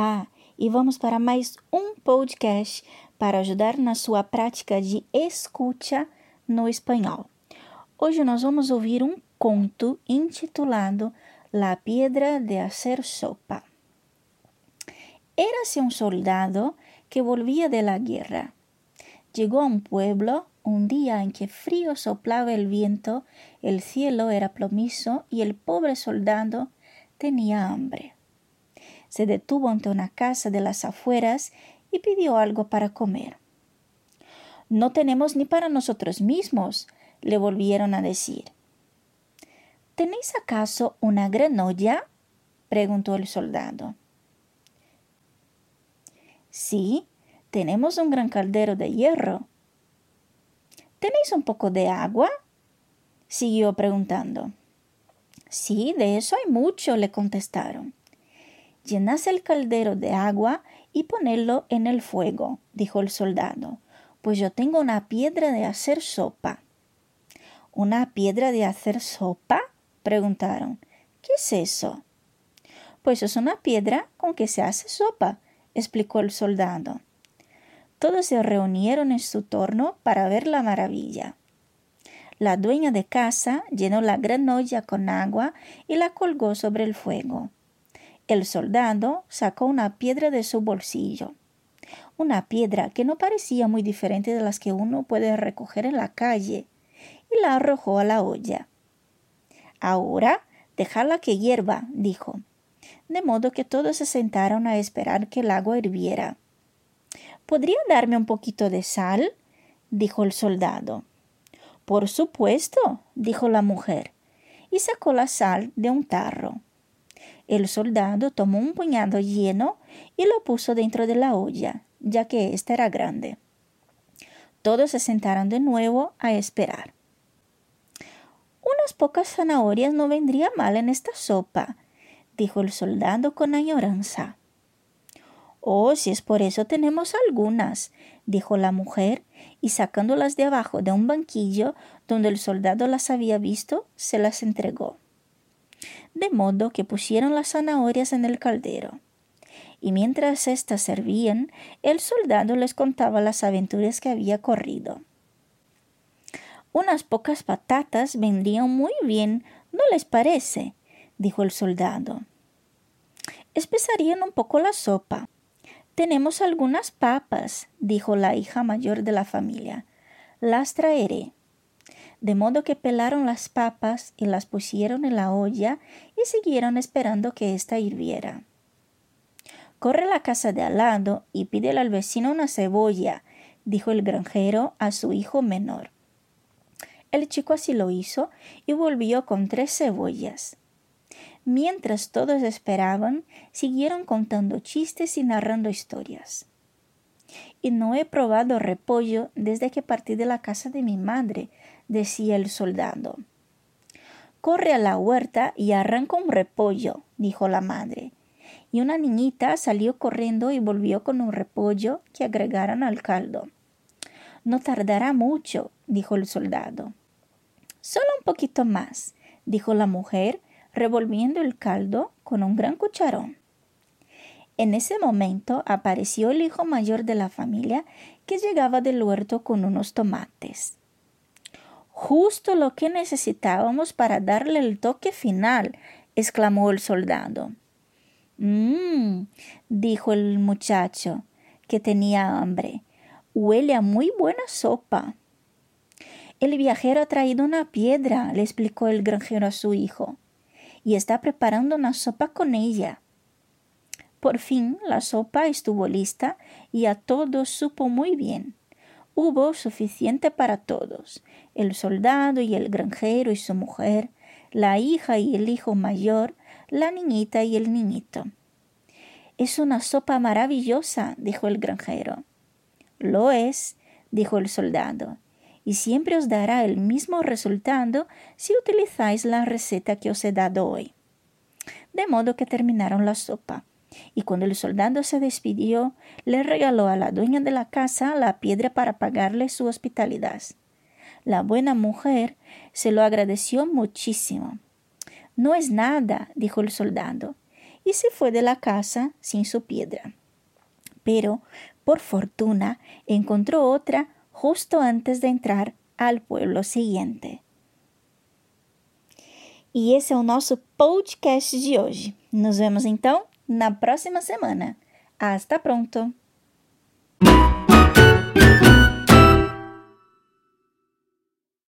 Olá e vamos para mais um podcast para ajudar na sua prática de escuta no espanhol. Hoje nós vamos ouvir um conto intitulado La Piedra de Hacer Sopa. Érase un soldado que volvía de la guerra. Llegó a un pueblo un día en que frío soplaba el viento, el cielo era plomizo y el pobre soldado tenía hambre. Se detuvo ante una casa de las afueras y pidió algo para comer. No tenemos ni para nosotros mismos, le volvieron a decir. ¿Tenéis acaso una gran olla? preguntó el soldado. Sí, tenemos un gran caldero de hierro. ¿Tenéis un poco de agua? siguió preguntando. Sí, de eso hay mucho, le contestaron. Llenad el caldero de agua y ponedlo en el fuego, dijo el soldado, pues yo tengo una piedra de hacer sopa. ¿Una piedra de hacer sopa? preguntaron. ¿Qué es eso? Pues es una piedra con que se hace sopa, explicó el soldado. Todos se reunieron en su torno para ver la maravilla. La dueña de casa llenó la gran olla con agua y la colgó sobre el fuego. El soldado sacó una piedra de su bolsillo, una piedra que no parecía muy diferente de las que uno puede recoger en la calle, y la arrojó a la olla. Ahora dejadla que hierva, dijo, de modo que todos se sentaron a esperar que el agua hirviera. ¿Podría darme un poquito de sal? dijo el soldado. Por supuesto, dijo la mujer, y sacó la sal de un tarro. El soldado tomó un puñado lleno y lo puso dentro de la olla, ya que ésta era grande. Todos se sentaron de nuevo a esperar. Unas pocas zanahorias no vendría mal en esta sopa, dijo el soldado con añoranza. Oh, si es por eso tenemos algunas, dijo la mujer, y sacándolas de abajo de un banquillo donde el soldado las había visto, se las entregó. De modo que pusieron las zanahorias en el caldero. Y mientras éstas servían, el soldado les contaba las aventuras que había corrido. Unas pocas patatas vendrían muy bien, ¿no les parece? dijo el soldado. Espesarían un poco la sopa. Tenemos algunas papas, dijo la hija mayor de la familia. Las traeré. De modo que pelaron las papas y las pusieron en la olla y siguieron esperando que ésta hirviera. Corre a la casa de al lado y pídele al vecino una cebolla, dijo el granjero a su hijo menor. El chico así lo hizo y volvió con tres cebollas. Mientras todos esperaban, siguieron contando chistes y narrando historias. Y no he probado repollo desde que partí de la casa de mi madre, decía el soldado. Corre a la huerta y arranca un repollo, dijo la madre. Y una niñita salió corriendo y volvió con un repollo que agregaron al caldo. No tardará mucho, dijo el soldado. Solo un poquito más, dijo la mujer, revolviendo el caldo con un gran cucharón. En ese momento apareció el hijo mayor de la familia que llegaba del huerto con unos tomates. Justo lo que necesitábamos para darle el toque final, exclamó el soldado. Mmm, dijo el muchacho, que tenía hambre. Huele a muy buena sopa. El viajero ha traído una piedra, le explicó el granjero a su hijo y está preparando una sopa con ella. Por fin la sopa estuvo lista y a todos supo muy bien. Hubo suficiente para todos, el soldado y el granjero y su mujer, la hija y el hijo mayor, la niñita y el niñito. Es una sopa maravillosa, dijo el granjero. Lo es, dijo el soldado, y siempre os dará el mismo resultado si utilizáis la receta que os he dado hoy. De modo que terminaron la sopa, y cuando el soldado se despidió, le regaló a la dueña de la casa la piedra para pagarle su hospitalidad. La buena mujer se lo agradeció muchísimo. No es nada, dijo el soldado, y se fue de la casa sin su piedra. Pero, por fortuna, encontró otra justo antes de entrar al pueblo siguiente. E esse é o nosso podcast de hoje. Nos vemos então na próxima semana. Hasta pronto!